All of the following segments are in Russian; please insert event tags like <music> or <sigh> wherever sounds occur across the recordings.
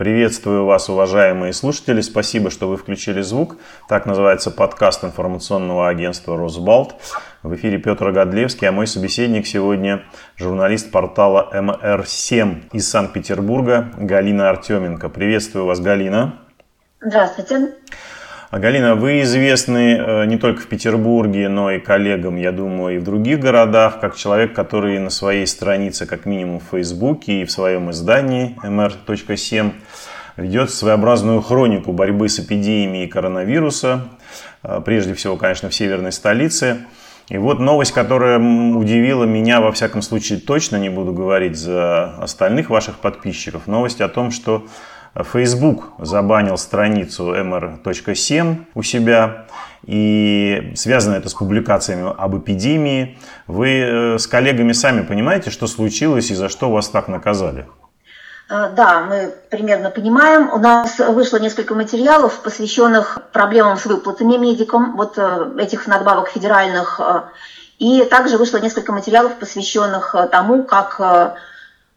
Приветствую вас, уважаемые слушатели. Спасибо, что вы включили звук. Так называется подкаст информационного агентства «Росбалт». В эфире Петр Годлевский, а мой собеседник сегодня журналист портала МР7 из Санкт-Петербурга Галина Артеменко. Приветствую вас, Галина. Здравствуйте. А, Галина, вы известны э, не только в Петербурге, но и коллегам, я думаю, и в других городах, как человек, который на своей странице, как минимум в Фейсбуке и в своем издании mr.7 ведет своеобразную хронику борьбы с эпидемией коронавируса, э, прежде всего, конечно, в северной столице. И вот новость, которая удивила меня, во всяком случае, точно не буду говорить за остальных ваших подписчиков. Новость о том, что Facebook забанил страницу mr.7 у себя, и связано это с публикациями об эпидемии. Вы э, с коллегами сами понимаете, что случилось и за что вас так наказали? Э, да, мы примерно понимаем. У нас вышло несколько материалов, посвященных проблемам с выплатами медикам, вот э, этих надбавок федеральных. И также вышло несколько материалов, посвященных тому, как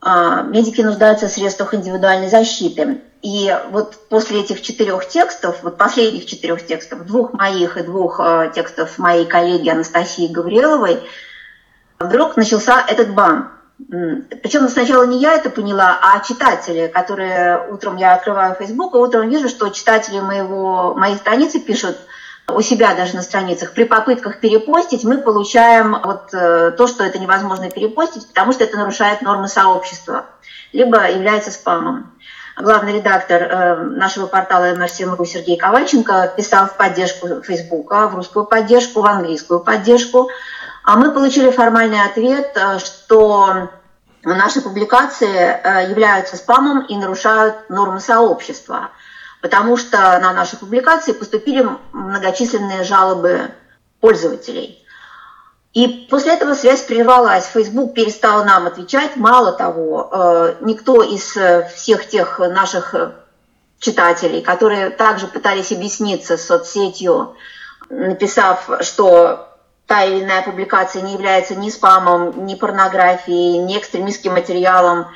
медики нуждаются в средствах индивидуальной защиты. И вот после этих четырех текстов, вот последних четырех текстов, двух моих и двух а, текстов моей коллеги Анастасии Гавриловой, вдруг начался этот бан. Причем сначала не я это поняла, а читатели, которые утром я открываю Facebook, и утром вижу, что читатели моего, моей страницы пишут – у себя даже на страницах, при попытках перепостить мы получаем вот э, то, что это невозможно перепостить, потому что это нарушает нормы сообщества, либо является спамом. Главный редактор э, нашего портала MRCM.ru Сергей Ковальченко писал в поддержку Фейсбука, в русскую поддержку, в английскую поддержку. А мы получили формальный ответ, э, что наши публикации являются спамом и нарушают нормы сообщества – потому что на наши публикации поступили многочисленные жалобы пользователей. И после этого связь прервалась. Facebook перестал нам отвечать. Мало того, э, никто из э, всех тех наших э, читателей, которые также пытались объясниться с соцсетью, написав, что та или иная публикация не является ни спамом, ни порнографией, ни экстремистским материалом.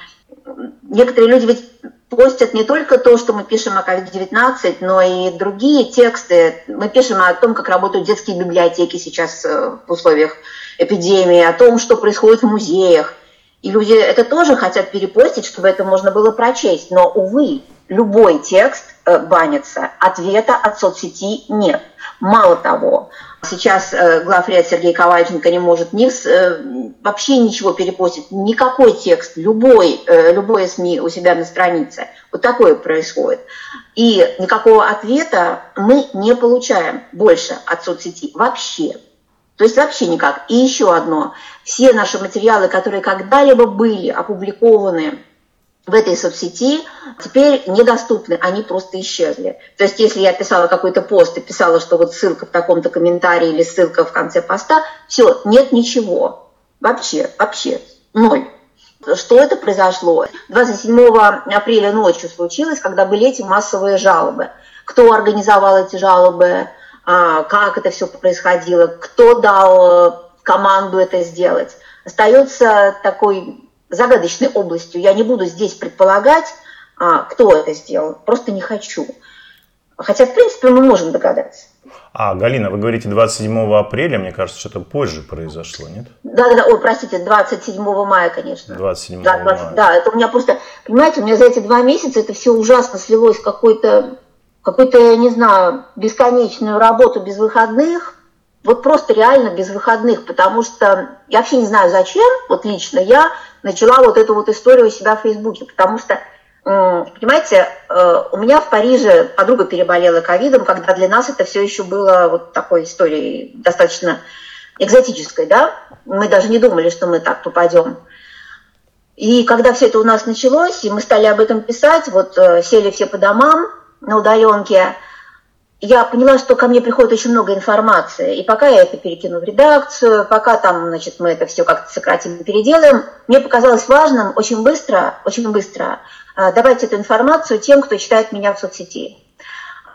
Некоторые люди ведь постят не только то, что мы пишем о COVID-19, но и другие тексты. Мы пишем о том, как работают детские библиотеки сейчас э, в условиях эпидемии, о том, что происходит в музеях. И люди это тоже хотят перепостить, чтобы это можно было прочесть. Но, увы, любой текст э, банится, ответа от соцсети нет. Мало того, Сейчас э, главред Сергей Ковальченко не может ни, э, вообще ничего перепостить, никакой текст, любой, любое СМИ у себя на странице. Вот такое происходит. И никакого ответа мы не получаем больше от соцсети вообще. То есть вообще никак. И еще одно. Все наши материалы, которые когда-либо были опубликованы в этой соцсети теперь недоступны, они просто исчезли. То есть если я писала какой-то пост и писала, что вот ссылка в таком-то комментарии или ссылка в конце поста, все, нет ничего. Вообще, вообще, ноль. Что это произошло? 27 апреля ночью случилось, когда были эти массовые жалобы. Кто организовал эти жалобы, а, как это все происходило, кто дал э, команду это сделать. Остается такой загадочной областью. Я не буду здесь предполагать, а, кто это сделал, просто не хочу. Хотя, в принципе, мы можем догадаться. А, Галина, вы говорите 27 апреля, мне кажется, что-то позже произошло, нет? Да, да, да, ой, простите, 27 мая, конечно. 27 да, 20, мая. Да, это у меня просто, понимаете, у меня за эти два месяца это все ужасно слилось в какой-то, какой-то, я не знаю, бесконечную работу без выходных, вот просто реально без выходных, потому что я вообще не знаю зачем, вот лично я начала вот эту вот историю у себя в Фейсбуке, потому что, понимаете, э, у меня в Париже подруга переболела ковидом, когда для нас это все еще было вот такой историей достаточно экзотической, да, мы даже не думали, что мы так попадем. И когда все это у нас началось, и мы стали об этом писать, вот э, сели все по домам на удаленке, я поняла, что ко мне приходит очень много информации, и пока я это перекину в редакцию, пока там, значит, мы это все как-то сократим и переделаем, мне показалось важным очень быстро, очень быстро э, давать эту информацию тем, кто читает меня в соцсети.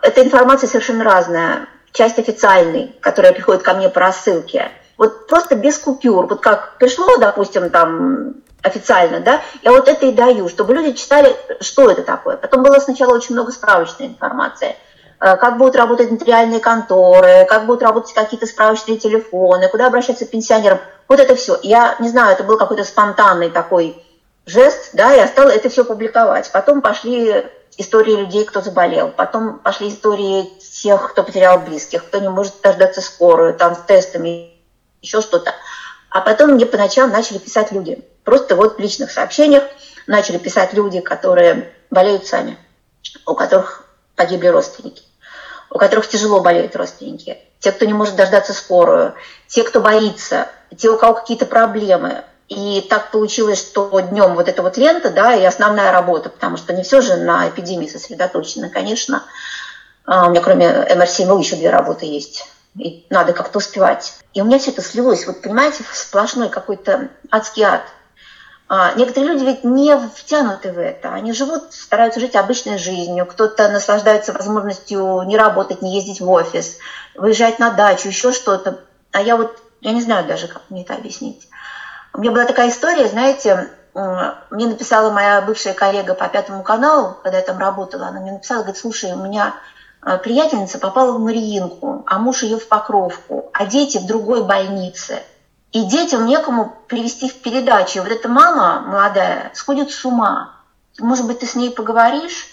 Эта информация совершенно разная. Часть официальной, которая приходит ко мне по рассылке. Вот просто без купюр. Вот как пришло, допустим, там официально, да, я вот это и даю, чтобы люди читали, что это такое. Потом было сначала очень много справочной информации, как будут работать нотариальные конторы, как будут работать какие-то справочные телефоны, куда обращаться к пенсионерам. Вот это все. Я не знаю, это был какой-то спонтанный такой жест, да, я стала это все публиковать. Потом пошли истории людей, кто заболел, потом пошли истории тех, кто потерял близких, кто не может дождаться скорую, там с тестами, еще что-то. А потом мне по ночам начали писать люди. Просто вот в личных сообщениях начали писать люди, которые болеют сами, у которых погибли родственники, у которых тяжело болеют родственники, те, кто не может дождаться скорую, те, кто боится, те, у кого какие-то проблемы. И так получилось, что днем вот эта вот лента, да, и основная работа, потому что не все же на эпидемии сосредоточено, конечно. А, у меня кроме МРСМУ еще две работы есть и надо как-то успевать. И у меня все это слилось, вот понимаете, сплошной какой-то адский ад. А, некоторые люди ведь не втянуты в это, они живут, стараются жить обычной жизнью, кто-то наслаждается возможностью не работать, не ездить в офис, выезжать на дачу, еще что-то. А я вот, я не знаю даже, как мне это объяснить. У меня была такая история, знаете, мне написала моя бывшая коллега по Пятому каналу, когда я там работала, она мне написала, говорит, слушай, у меня Э, приятельница попала в Мариинку, а муж ее в Покровку, а дети в другой больнице. И детям некому привести в передачу. Вот эта мама молодая сходит с ума. Может быть, ты с ней поговоришь?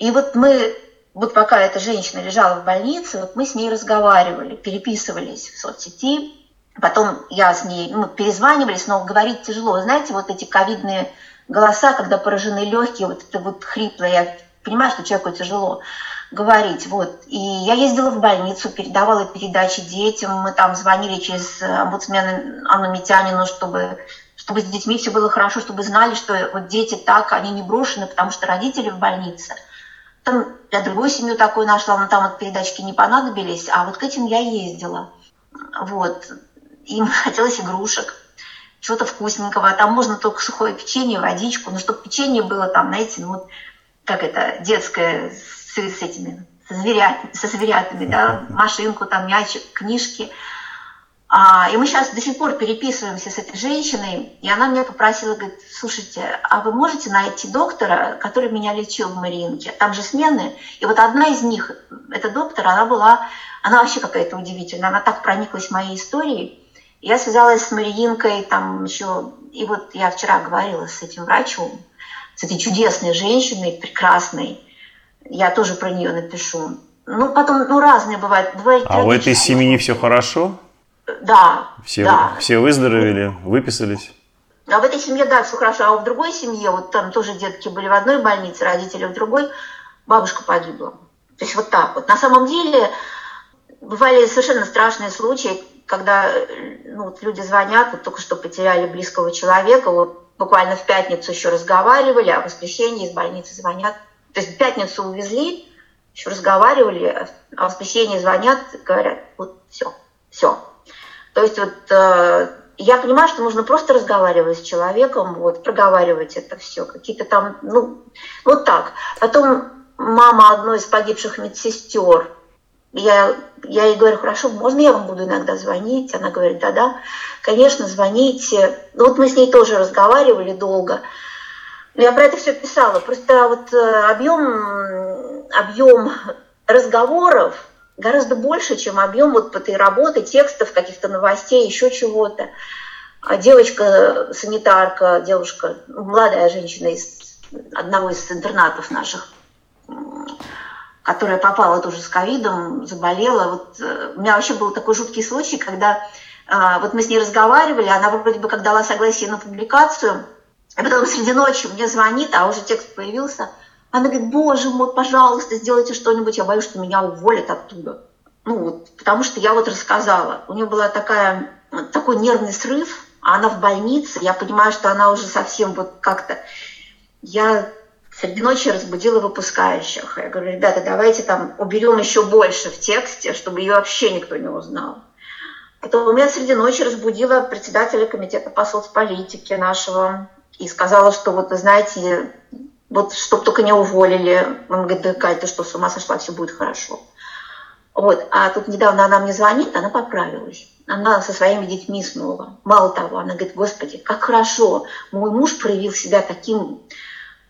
И вот мы, вот пока эта женщина лежала в больнице, вот мы с ней разговаривали, переписывались в соцсети. Потом я с ней, ну, перезванивались, но говорить тяжело. Знаете, вот эти ковидные голоса, когда поражены легкие, вот это вот хриплое, я понимаю, что человеку тяжело говорить. Вот. И я ездила в больницу, передавала передачи детям, мы там звонили через омбудсмена Анну Митянину, чтобы, чтобы с детьми все было хорошо, чтобы знали, что вот дети так, они не брошены, потому что родители в больнице. Там я другую семью такую нашла, но там вот передачки не понадобились, а вот к этим я ездила. Вот. Им <laughs> хотелось игрушек, чего-то вкусненького, а там можно только сухое печенье, водичку, но чтобы печенье было там, знаете, ну вот как это, детское, с, с этими, со, зверят, со зверятами, да, машинку, там, мячик, книжки. А, и мы сейчас до сих пор переписываемся с этой женщиной, и она меня попросила, говорит, слушайте, а вы можете найти доктора, который меня лечил в Мариинке? Там же смены. И вот одна из них, эта доктор, она была, она вообще какая-то удивительная, она так прониклась моей историей. Я связалась с Мариинкой, там еще, и вот я вчера говорила с этим врачом, с этой чудесной женщиной, прекрасной, я тоже про нее напишу. Ну, потом, ну, разные бывают. бывают а в этой семьи все хорошо? Да. Все, да. все выздоровели, выписались? А в этой семье, да, все хорошо. А в другой семье, вот там тоже детки были в одной больнице, родители в другой, бабушка погибла. То есть вот так вот. На самом деле бывали совершенно страшные случаи, когда ну, вот люди звонят, вот только что потеряли близкого человека, вот буквально в пятницу еще разговаривали, а в воскресенье из больницы звонят, то есть пятницу увезли, еще разговаривали, а в воскресенье звонят, говорят, вот все, все. То есть вот э, я понимаю, что нужно просто разговаривать с человеком, вот, проговаривать это все, какие-то там, ну, вот так. Потом мама одной из погибших медсестер, я, я ей говорю, хорошо, можно я вам буду иногда звонить? Она говорит, да-да, конечно, звоните. Ну вот мы с ней тоже разговаривали долго. Я про это все писала. Просто вот э, объем, объем разговоров гораздо больше, чем объем вот этой работы, текстов, каких-то новостей, еще чего-то. А девочка, санитарка, девушка, молодая женщина из одного из интернатов наших, которая попала тоже с ковидом, заболела. Вот, э, у меня вообще был такой жуткий случай, когда э, вот мы с ней разговаривали, она вроде бы как дала согласие на публикацию – а потом среди ночи мне звонит, а уже текст появился. Она говорит, боже мой, пожалуйста, сделайте что-нибудь, я боюсь, что меня уволят оттуда. Ну вот, потому что я вот рассказала. У нее была такая, такой нервный срыв, а она в больнице. Я понимаю, что она уже совсем вот как-то... Я среди ночи разбудила выпускающих. Я говорю, ребята, давайте там уберем еще больше в тексте, чтобы ее вообще никто не узнал. Потом я среди ночи разбудила председателя комитета по соцполитике нашего и сказала, что вот вы знаете, вот чтобы только не уволили. Он говорит, да, Кать, ты что, с ума сошла, все будет хорошо. Вот. А тут недавно она мне звонит, она поправилась. Она со своими детьми снова. Мало того, она говорит, господи, как хорошо, мой муж проявил себя таким,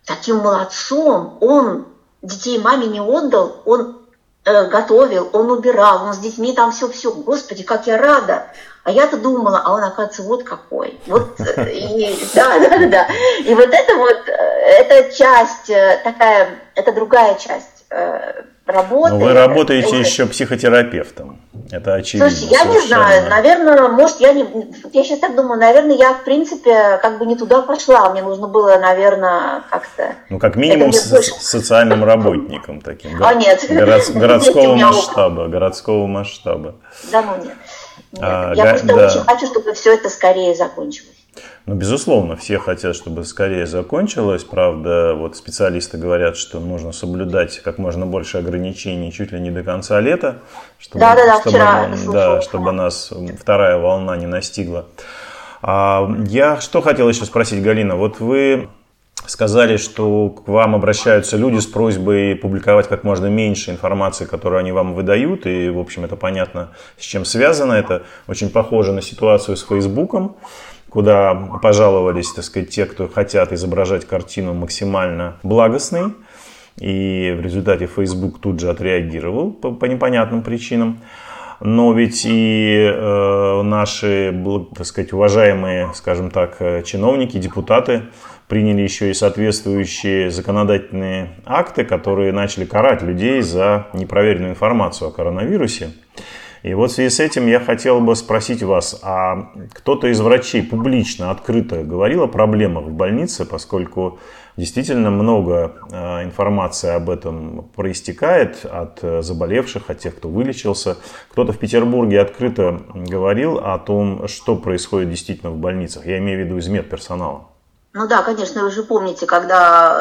таким молодцом, он детей маме не отдал, он готовил, он убирал, он с детьми там все-все. Господи, как я рада. А я-то думала, а он, оказывается, вот какой. Вот, э, и, <laughs> да, да, да, да. И вот это вот, э, эта часть, э, такая, это другая часть работы. Но вы работаете это... еще психотерапевтом. Это очевидно. Слушайте, я не знаю, наверное, может, я не... Я сейчас так думаю, наверное, я, в принципе, как бы не туда пошла. Мне нужно было, наверное, как-то... Ну, как минимум, с больше... социальным работником таким. А, нет. Город... <laughs> Городского масштаба. Городского масштаба. Да, ну нет. нет. А, я просто да. очень хочу, чтобы все это скорее закончилось. Ну, безусловно, все хотят, чтобы скорее закончилось. Правда, вот специалисты говорят, что нужно соблюдать как можно больше ограничений чуть ли не до конца лета, чтобы, да, да, да, чтобы, вчера да, чтобы нас вторая волна не настигла. А, я что хотел еще спросить, Галина, вот вы сказали, что к вам обращаются люди с просьбой публиковать как можно меньше информации, которую они вам выдают, и, в общем, это понятно, с чем связано. Это очень похоже на ситуацию с Фейсбуком куда пожаловались, так сказать, те, кто хотят изображать картину максимально благостной. И в результате Facebook тут же отреагировал по, по непонятным причинам. Но ведь и э, наши, так сказать, уважаемые, скажем так, э, чиновники, депутаты приняли еще и соответствующие законодательные акты, которые начали карать людей за непроверенную информацию о коронавирусе. И вот в связи с этим я хотел бы спросить вас, а кто-то из врачей публично, открыто говорил о проблемах в больнице, поскольку действительно много э, информации об этом проистекает от э, заболевших, от тех, кто вылечился. Кто-то в Петербурге открыто говорил о том, что происходит действительно в больницах. Я имею в виду из медперсонала. Ну да, конечно, вы же помните, когда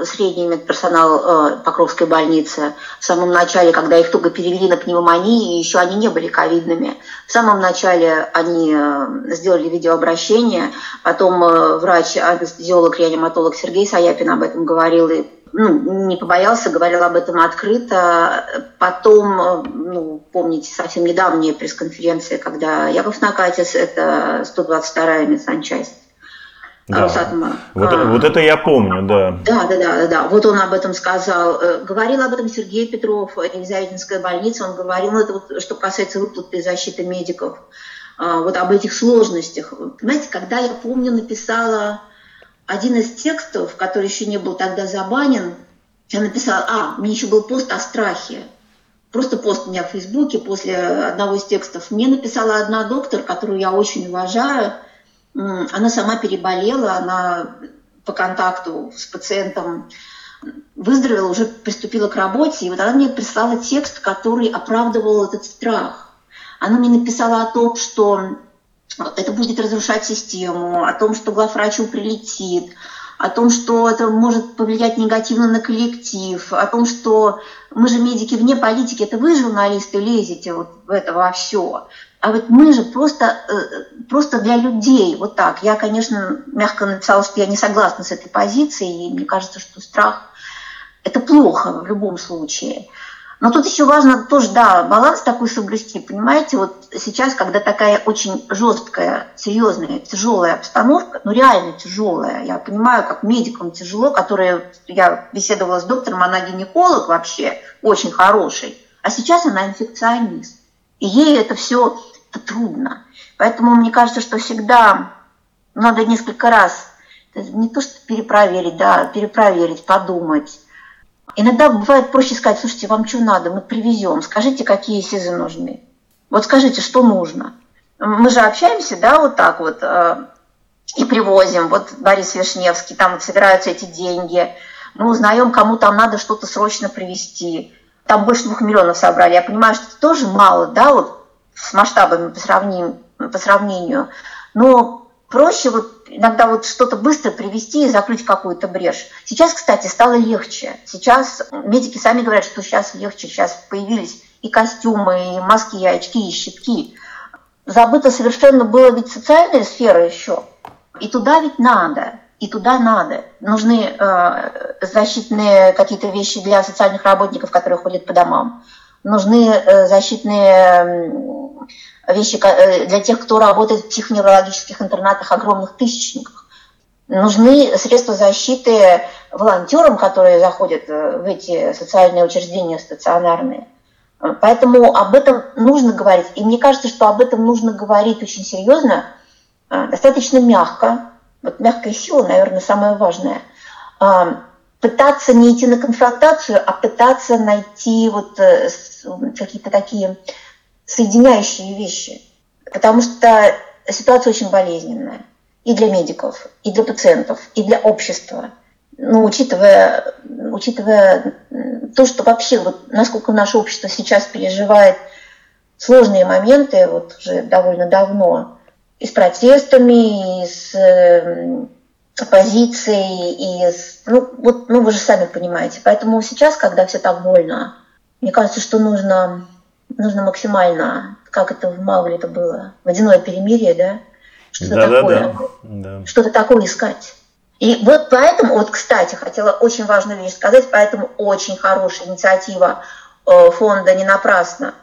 э, средний медперсонал э, Покровской больницы в самом начале, когда их только перевели на пневмонии, еще они не были ковидными. В самом начале они э, сделали видеообращение, потом э, врач, анестезиолог, реаниматолог Сергей Саяпин об этом говорил и ну, не побоялся, говорил об этом открыто. Потом, э, ну, помните, совсем недавние пресс-конференции, когда Яков Накатис, это 122-я медсанчасть, да. Росатома. Вот, а, вот это я помню, да. Да, да, да, да. Вот он об этом сказал. Э, говорил об этом Сергей Петров, Елизаветинская больница. Он говорил, ну, это вот, что касается выплаты защиты медиков, а, вот об этих сложностях. Понимаете, когда я помню, написала один из текстов, который еще не был тогда забанен, я написала, а, мне еще был пост о страхе. Просто пост у меня в Фейсбуке после одного из текстов. Мне написала одна доктор, которую я очень уважаю, она сама переболела, она по контакту с пациентом выздоровела, уже приступила к работе, и вот она мне прислала текст, который оправдывал этот страх. Она мне написала о том, что это будет разрушать систему, о том, что главврачу прилетит, о том, что это может повлиять негативно на коллектив, о том, что мы же медики вне политики, это вы, журналисты, лезете вот в это во все. А вот мы же просто, э, просто для людей, вот так. Я, конечно, мягко написала, что я не согласна с этой позицией, и мне кажется, что страх – это плохо в любом случае. Но тут еще важно тоже, да, баланс такой соблюсти. Понимаете, вот сейчас, когда такая очень жесткая, серьезная, тяжелая обстановка, ну реально тяжелая, я понимаю, как медикам тяжело, которые, я беседовала с доктором, она гинеколог вообще, очень хороший, а сейчас она инфекционист. И ей это все трудно. Поэтому мне кажется, что всегда надо несколько раз не то что перепроверить, да, перепроверить, подумать. Иногда бывает проще сказать, слушайте, вам что надо, мы привезем, скажите, какие СИЗы нужны. Вот скажите, что нужно. Мы же общаемся, да, вот так вот, э, и привозим. Вот Борис Вишневский, там вот собираются эти деньги. Мы узнаем, кому там надо что-то срочно привезти там больше двух миллионов собрали. Я понимаю, что это тоже мало, да, вот с масштабами по сравнению, по сравнению. Но проще вот иногда вот что-то быстро привести и закрыть какую-то брешь. Сейчас, кстати, стало легче. Сейчас медики сами говорят, что сейчас легче, сейчас появились и костюмы, и маски, и очки, и щитки. Забыто совершенно было ведь социальная сфера еще. И туда ведь надо и туда надо. Нужны э, защитные какие-то вещи для социальных работников, которые ходят по домам. нужны э, защитные вещи э, для тех, кто работает в психоневрологических интернатах, огромных тысячниках. Нужны средства защиты волонтерам, которые заходят в эти социальные учреждения стационарные. Поэтому об этом нужно говорить. И мне кажется, что об этом нужно говорить очень серьезно, достаточно мягко. Вот мягкая сила, наверное, самое важное пытаться не идти на конфронтацию, а пытаться найти вот э, какие-то такие соединяющие вещи. Потому что ситуация очень болезненная и для медиков, и для пациентов, и для общества. Ну, учитывая, учитывая то, что вообще, вот, насколько наше общество сейчас переживает сложные моменты, вот уже довольно давно, и с протестами, и с оппозицией и ну вот ну вы же сами понимаете поэтому сейчас когда все так больно мне кажется что нужно нужно максимально как это в Маугли это было водяное перемирие да? Что-то да, такое. Да, да. что-то такое искать. И вот поэтому вот кстати хотела очень важную вещь сказать поэтому очень хорошая инициатива э, фонда не напрасно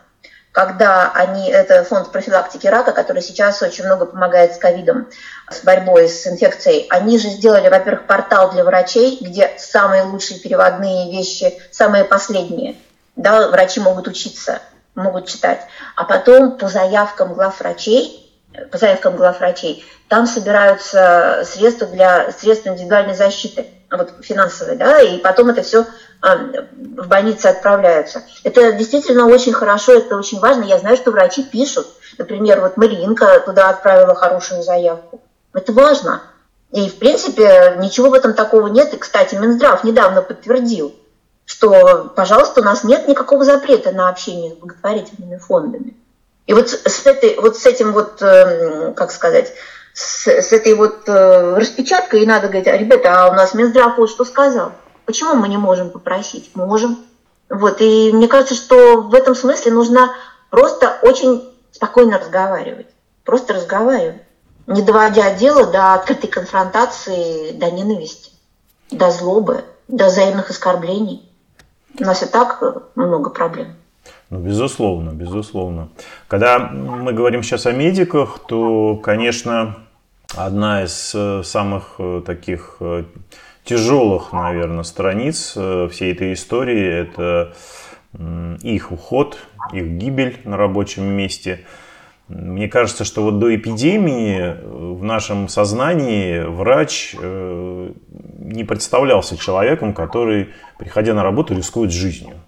когда они, это фонд профилактики рака, который сейчас очень много помогает с ковидом, с борьбой с инфекцией, они же сделали, во-первых, портал для врачей, где самые лучшие переводные вещи, самые последние, да, врачи могут учиться, могут читать, а потом по заявкам глав врачей, по заявкам глав врачей, там собираются средства для средств индивидуальной защиты, вот финансовые, да, и потом это все а, в больнице отправляются. Это действительно очень хорошо, это очень важно. Я знаю, что врачи пишут. Например, вот Маринка туда отправила хорошую заявку. Это важно. И, в принципе, ничего в этом такого нет. И, кстати, Минздрав недавно подтвердил, что, пожалуйста, у нас нет никакого запрета на общение с благотворительными фондами. И вот с, этой, вот с этим вот, эм, как сказать, с, с этой вот э, распечаткой и надо говорить, а, ребята, а у нас Минздрав вот что сказал – Почему мы не можем попросить? Можем. Вот, и мне кажется, что в этом смысле нужно просто очень спокойно разговаривать. Просто разговаривать. Не доводя дело до открытой конфронтации, до ненависти, до злобы, до взаимных оскорблений. У нас и так много проблем. Ну, безусловно, безусловно. Когда мы говорим сейчас о медиках, то, конечно, одна из э, самых э, таких э, тяжелых, наверное, страниц э, всей этой истории. Это их уход, их гибель на рабочем месте. Мне кажется, что вот до эпидемии э, в нашем сознании врач э, не представлялся человеком, который, приходя на работу, рискует жизнью.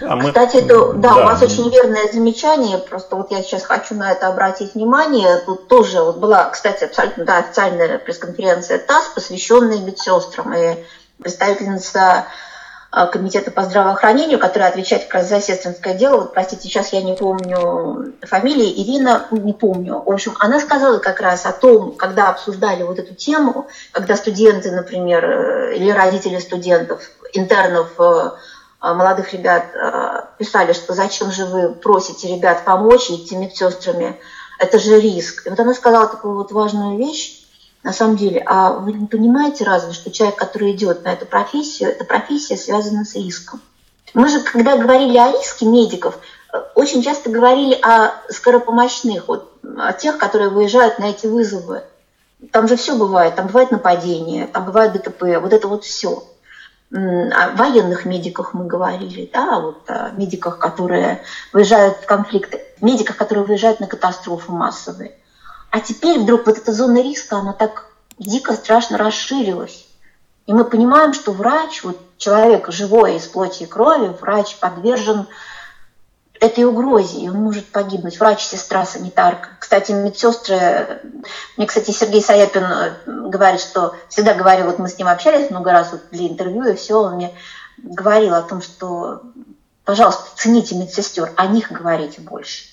А мы... Кстати, это, да, да, у вас очень верное замечание, просто вот я сейчас хочу на это обратить внимание. Тут тоже вот была, кстати, абсолютно да, официальная пресс-конференция ТАСС, посвященная медсестрам, и представительница комитета по здравоохранению, которая отвечает как раз за сестринское дело, вот, простите, сейчас я не помню фамилии, Ирина, не помню. В общем, она сказала как раз о том, когда обсуждали вот эту тему, когда студенты, например, э, или родители студентов, интернов э, молодых ребят писали, что зачем же вы просите ребят помочь идти медсестрами, это же риск. И вот она сказала такую вот важную вещь, на самом деле, а вы не понимаете разве, что человек, который идет на эту профессию, эта профессия связана с риском. Мы же, когда говорили о риске медиков, очень часто говорили о скоропомощных, вот, о тех, которые выезжают на эти вызовы. Там же все бывает, там бывает нападение, там бывает ДТП, вот это вот все о военных медиках мы говорили, да, вот о медиках, которые выезжают в конфликты, медиках, которые выезжают на катастрофы массовые. А теперь вдруг вот эта зона риска, она так дико страшно расширилась. И мы понимаем, что врач, вот человек живой из плоти и крови, врач подвержен этой угрозе, и он может погибнуть. Врач, сестра, санитарка. Кстати, медсестры, мне, кстати, Сергей Саяпин э, говорит, что всегда говорил, вот мы с ним общались много раз вот для интервью, и все, он мне говорил о том, что, пожалуйста, цените медсестер, о них говорите больше.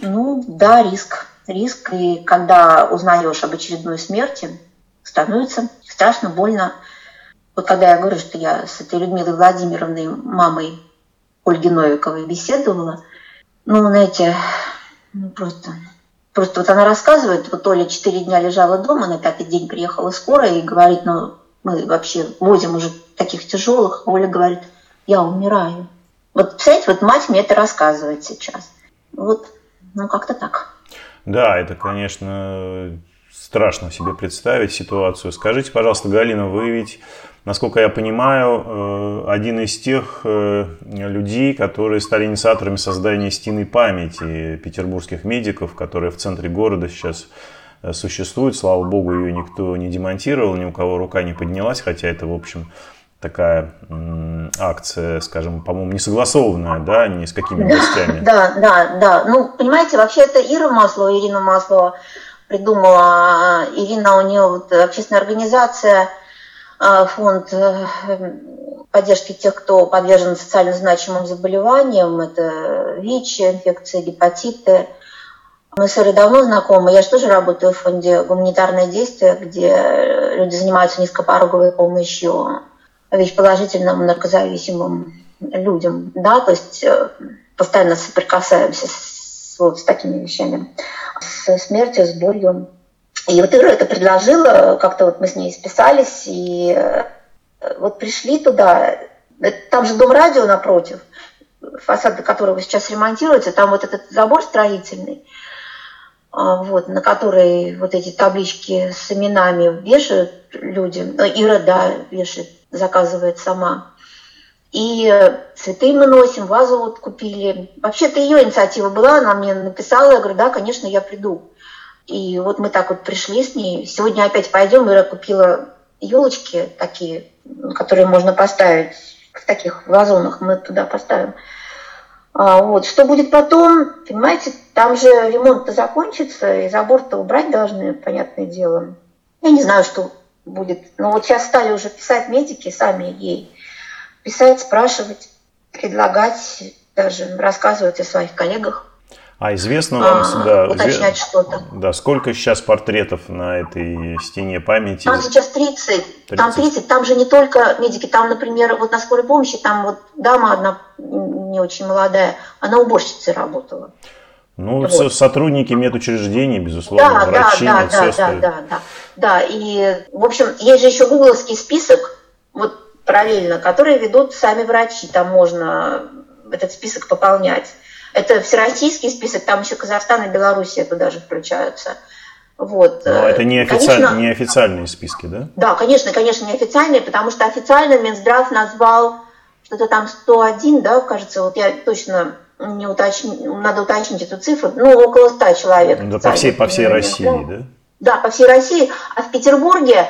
Ну, да, риск. Риск, и когда узнаешь об очередной смерти, становится страшно больно. Вот когда я говорю, что я с этой Людмилой Владимировной, мамой Ольги Новиковой беседовала, ну, знаете, ну, просто... Просто вот она рассказывает, вот Оля четыре дня лежала дома, на пятый день приехала скорая и говорит, ну, мы вообще возим уже таких тяжелых. Оля говорит, я умираю. Вот, представляете, вот мать мне это рассказывает сейчас. Вот, ну, как-то так. Да, это, конечно, страшно себе представить ситуацию. Скажите, пожалуйста, Галина, вы ведь, насколько я понимаю, э, один из тех э, людей, которые стали инициаторами создания стены памяти петербургских медиков, которая в центре города сейчас э, существует. Слава богу, ее никто не демонтировал, ни у кого рука не поднялась, хотя это, в общем, такая акция, скажем, по-моему, не согласованная, да, ни с какими властями. Да, да, да. Ну, понимаете, вообще это Ира Маслова, Ирина Маслова придумала. Ирина, у нее вот общественная организация, а, фонд э, поддержки тех, кто подвержен социально значимым заболеваниям, это ВИЧ, инфекции, гепатиты. Мы с Ирой давно знакомы. Я же тоже работаю в фонде «Гуманитарное действие», где люди занимаются низкопороговой помощью ВИЧ-положительным наркозависимым людям, да, то есть э, постоянно соприкасаемся с, вот, с такими вещами, с смертью, с болью. И вот Ира это предложила, как-то вот мы с ней списались, и э, вот пришли туда, там же дом радио напротив, фасад которого сейчас ремонтируется, там вот этот забор строительный, а, вот, на который вот эти таблички с именами вешают люди, Ира, да, вешает заказывает сама. И цветы мы носим, вазу вот купили. Вообще-то ее инициатива была, она мне написала, я говорю, да, конечно, я приду. И вот мы так вот пришли с ней. Сегодня опять пойдем, Ира купила елочки такие, которые можно поставить в таких вазонах, мы туда поставим. А, вот. Что будет потом, понимаете, там же ремонт-то закончится, и забор-то убрать должны, понятное дело. Я не знаю, что будет. Но вот сейчас стали уже писать медики сами ей, писать, спрашивать, предлагать, даже рассказывать о своих коллегах. А известно вам, а, да, уточнять что-то. Да, сколько сейчас портретов на этой стене памяти? Там сейчас 30, 30. Там 30, там же не только медики, там, например, вот на скорой помощи, там вот дама одна не очень молодая, она уборщицей работала. Ну, вот. сотрудники медучреждений, безусловно, да, врачи, да, да, да, да, да, да. И, в общем, есть же еще гугловский список, вот параллельно, которые ведут сами врачи. Там можно этот список пополнять. Это всероссийский список, там еще Казахстан и Белоруссия туда же включаются. Вот. Но это не, официаль... конечно, не официальные списки, да? Да, конечно, конечно, не официальные, потому что официально Минздрав назвал что-то там 101, да, кажется, вот я точно не уточ... надо уточнить эту цифру, ну, около 100 человек. Да, по всей, по всей России, да? Да, по всей России. А в Петербурге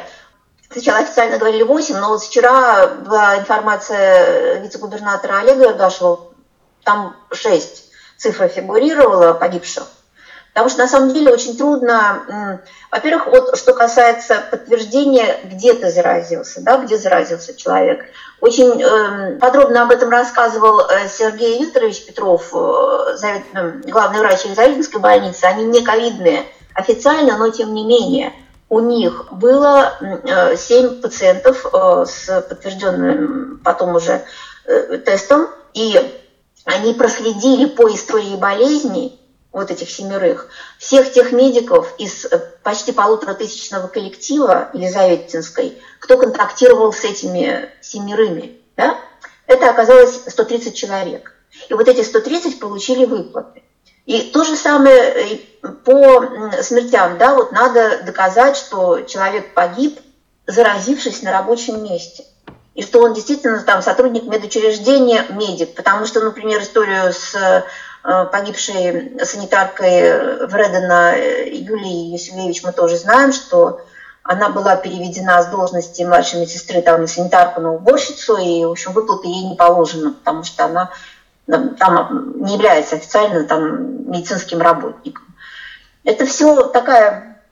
сначала официально говорили 8, но вот вчера была информация вице-губернатора Олега Иргашева, там 6 цифра фигурировала погибших. Потому что на самом деле очень трудно, во-первых, вот что касается подтверждения, где ты заразился, да, где заразился человек. Очень э, подробно об этом рассказывал э, Сергей Викторович Петров, э, завет, э, главный врач Елизаветинской больницы. Они не ковидные официально, но тем не менее у них было э, 7 пациентов э, с подтвержденным потом уже тестом, и они проследили по истории болезней вот этих семерых, всех тех медиков из э, почти полутора тысячного коллектива Елизаветинской, кто контактировал с этими семерыми, да, это оказалось 130 человек. И вот эти 130 получили выплаты. И то же самое по смертям, да, вот надо доказать, что человек погиб, заразившись на рабочем месте. И что он действительно там сотрудник медучреждения, медик. Потому что, например, историю с Э, погибшей санитаркой Вредена Юлии Юсевлевич мы тоже знаем, что она была переведена с должности младшей медсестры там, на санитарку на уборщицу, и, в общем, выплаты ей не положено, потому что она там не является официально там, медицинским работником. Это все такая...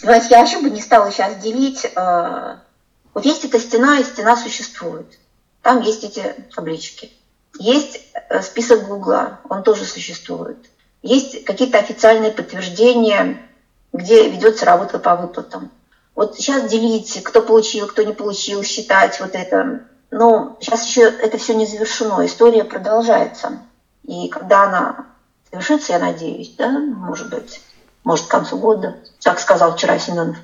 Понимаете, я вообще бы не стала сейчас делить. Э, вот есть эта стена, и стена существует. Там есть эти таблички. Есть э, список Гугла, он тоже существует. Есть какие-то официальные подтверждения, где ведется работа по выплатам. Вот сейчас делить, кто получил, кто не получил, считать вот это. Но сейчас еще это все не завершено, история продолжается. И когда она завершится, я надеюсь, да, может быть, может к концу года, так сказал вчера Семенов,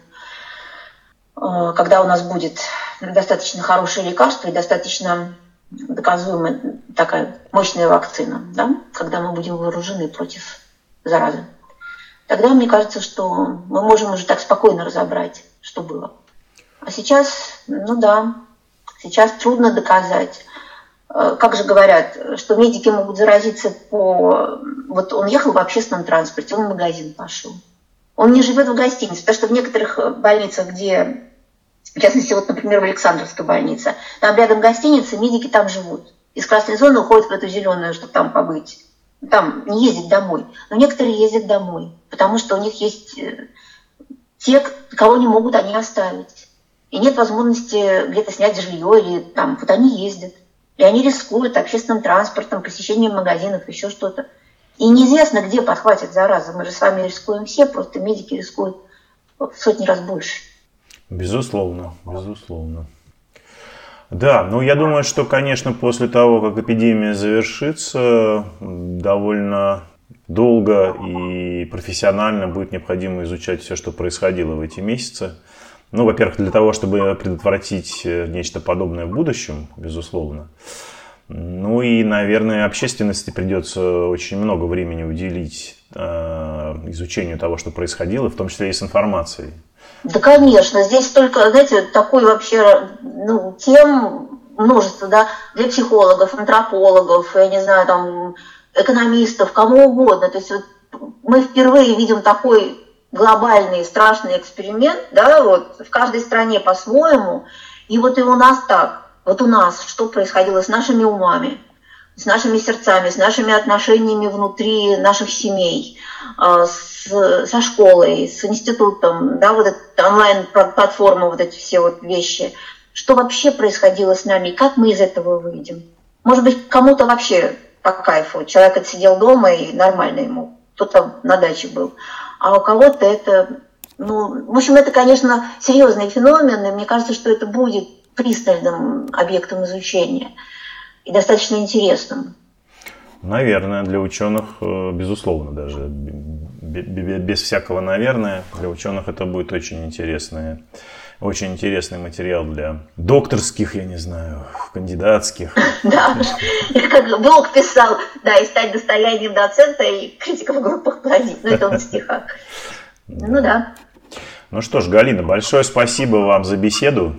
э, когда у нас будет достаточно хорошее лекарство и достаточно доказуемая такая мощная вакцина, да, когда мы будем вооружены против заразы. Тогда мне кажется, что мы можем уже так спокойно разобрать, что было. А сейчас, ну да, сейчас трудно доказать. Э, как же говорят, что медики могут заразиться по... Вот он ехал в общественном транспорте, он в магазин пошел. Он не живет в гостинице, потому что в некоторых больницах, где, в частности, вот, например, в Александровской больнице, там рядом гостиница, медики там живут. Из красной зоны уходят в эту зеленую, чтобы там побыть. Там не ездить домой. Но некоторые ездят домой, потому что у них есть э, те, кого не могут они оставить. И нет возможности где-то снять жилье или там, куда они ездят. И они рискуют общественным транспортом, посещением магазинов, еще что-то. И неизвестно, где подхватит зараза. Мы же с вами рискуем все, просто медики рискуют в сотни раз больше. Безусловно, безусловно. Да, ну я думаю, что, конечно, после того, как эпидемия завершится, довольно долго и профессионально будет необходимо изучать все, что происходило в эти месяцы. Ну, во-первых, для того, чтобы предотвратить э, нечто подобное в будущем, безусловно. Ну и, наверное, общественности придется очень много времени уделить э, изучению того, что происходило, в том числе и с информацией. Да, конечно. Здесь только, знаете, такой вообще, ну, тем множество, да, для психологов, антропологов, я не знаю, там, экономистов, кому угодно. То есть вот мы впервые видим такой глобальный страшный эксперимент, да, вот в каждой стране по-своему, и вот и у нас так, вот у нас что происходило с нашими умами, с нашими сердцами, с нашими отношениями внутри наших семей, а, с, со школой, с институтом, да, вот эта онлайн-платформа, вот эти все вот вещи. Что вообще происходило с нами, как мы из этого выйдем? Может быть, кому-то вообще по кайфу. Человек отсидел дома и нормально ему. Кто-то на даче был а у кого-то это, ну, в общем, это, конечно, серьезный феномен, и мне кажется, что это будет пристальным объектом изучения и достаточно интересным. Наверное, для ученых, э, безусловно, даже без всякого наверное, для ученых это будет очень интересное очень интересный материал для докторских, я не знаю, кандидатских. <laughs> Да, как блог писал, да, и стать достоянием доцента и критика в группах плодить. Ну, это он в стихах. <laughs> Ну да. Ну что ж, Галина, большое спасибо вам за беседу.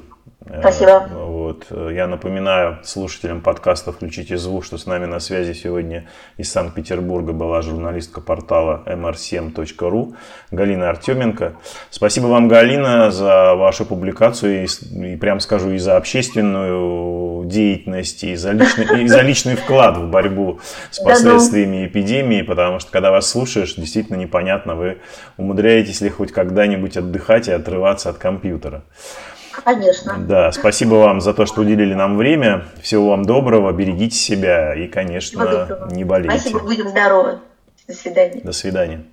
Спасибо. Э, вот. Э, я напоминаю слушателям подкаста «Включите звук», что с нами на связи сегодня из Санкт-Петербурга была журналистка портала mr7.ru Галина Артеменко. Спасибо вам, Галина, за вашу публикацию и, и прям скажу, и за общественную деятельность, и за личный, и за личный вклад в борьбу с последствиями эпидемии, потому что когда вас слушаешь, действительно непонятно, вы умудряетесь ли хоть когда-нибудь отдыхать и отрываться от компьютера. Конечно. Да, спасибо вам за то, что уделили нам время. Всего вам доброго, берегите себя и, конечно, не болейте. Спасибо, будем здоровы. До свидания. До свидания.